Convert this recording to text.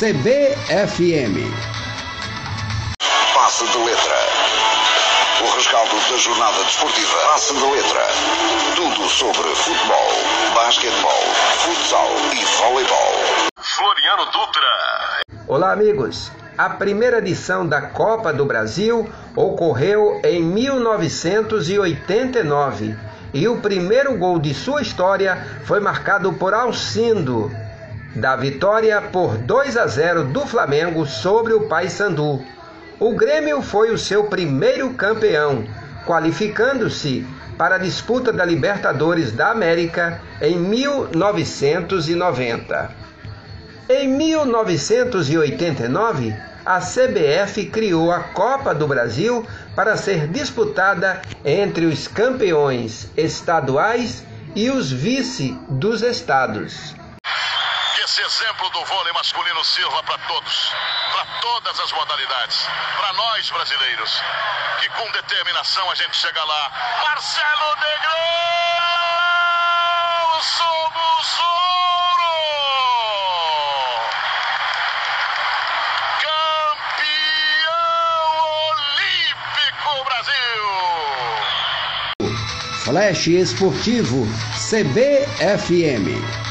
CBFM. Passe de letra. O rescaldo da jornada desportiva. Passe de letra. Tudo sobre futebol, basquetebol, futsal e voleibol. Floriano Dutra. Olá, amigos. A primeira edição da Copa do Brasil ocorreu em 1989 e o primeiro gol de sua história foi marcado por Alcindo, da vitória por 2 a 0 do Flamengo sobre o Paysandu. O Grêmio foi o seu primeiro campeão, qualificando-se para a disputa da Libertadores da América em 1990. Em 1989, a CBF criou a Copa do Brasil para ser disputada entre os campeões estaduais e os vice dos estados. Esse exemplo do vôlei masculino sirva para todos, para todas as modalidades, para nós brasileiros, que com determinação a gente chega lá. Marcelo Negrão! Somos ouro! Campeão Olímpico Brasil! Flash Esportivo CBFM.